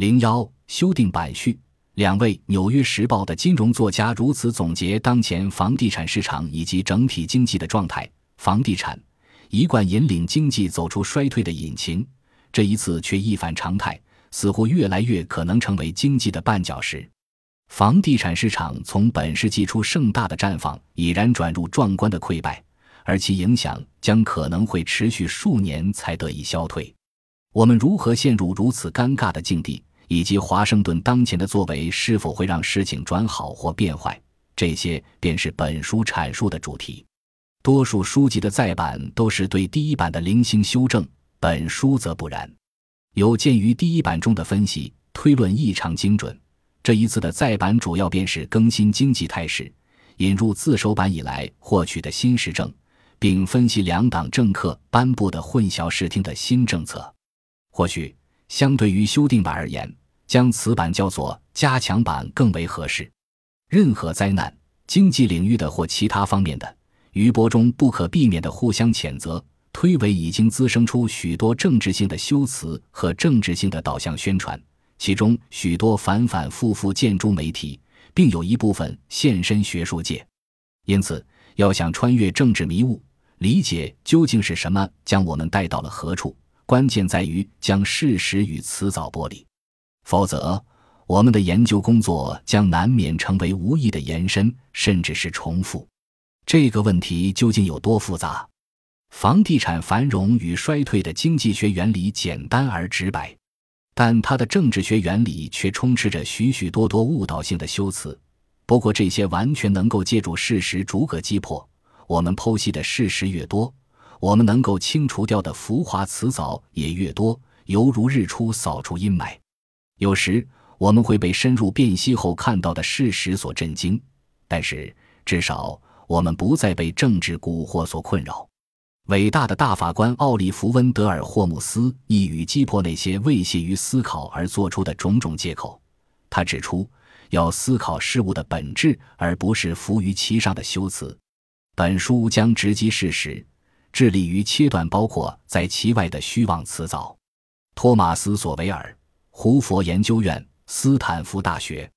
零幺修订版序。两位《纽约时报》的金融作家如此总结当前房地产市场以及整体经济的状态：房地产一贯引领经济走出衰退的引擎，这一次却一反常态，似乎越来越可能成为经济的绊脚石。房地产市场从本世纪初盛大的绽放，已然转入壮观的溃败，而其影响将可能会持续数年才得以消退。我们如何陷入如此尴尬的境地？以及华盛顿当前的作为是否会让事情转好或变坏，这些便是本书阐述的主题。多数书籍的再版都是对第一版的零星修正，本书则不然。有鉴于第一版中的分析推论异常精准，这一次的再版主要便是更新经济态势，引入自首版以来获取的新实证，并分析两党政客颁布的混淆视听的新政策。或许相对于修订版而言。将此版叫做加强版更为合适。任何灾难、经济领域的或其他方面的余波中不可避免的互相谴责，推诿已经滋生出许多政治性的修辞和政治性的导向宣传，其中许多反反复复见诸媒体，并有一部分现身学术界。因此，要想穿越政治迷雾，理解究竟是什么将我们带到了何处，关键在于将事实与辞藻剥离。否则，我们的研究工作将难免成为无意的延伸，甚至是重复。这个问题究竟有多复杂？房地产繁荣与衰退的经济学原理简单而直白，但它的政治学原理却充斥着许许多多误导性的修辞。不过，这些完全能够借助事实逐个击破。我们剖析的事实越多，我们能够清除掉的浮华辞藻也越多，犹如日出扫除阴霾。有时我们会被深入辨析后看到的事实所震惊，但是至少我们不再被政治蛊惑所困扰。伟大的大法官奥利弗·温德尔·霍姆斯一语击破那些未屑于思考而做出的种种借口。他指出，要思考事物的本质，而不是浮于其上的修辞。本书将直击事实，致力于切断包括在其外的虚妄辞藻。托马斯·索维尔。胡佛研究院，斯坦福大学。